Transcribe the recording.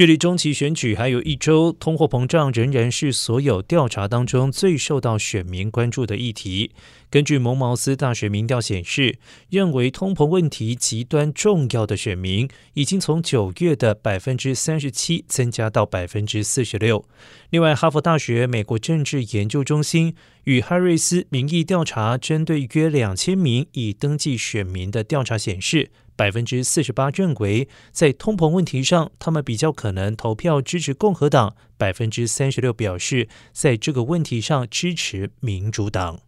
距离中期选举还有一周，通货膨胀仍然是所有调查当中最受到选民关注的议题。根据蒙茅斯大学民调显示，认为通膨问题极端重要的选民，已经从九月的百分之三十七增加到百分之四十六。另外，哈佛大学美国政治研究中心与哈瑞斯民意调查针对约两千名已登记选民的调查显示。百分之四十八认为，在通膨问题上，他们比较可能投票支持共和党；百分之三十六表示，在这个问题上支持民主党。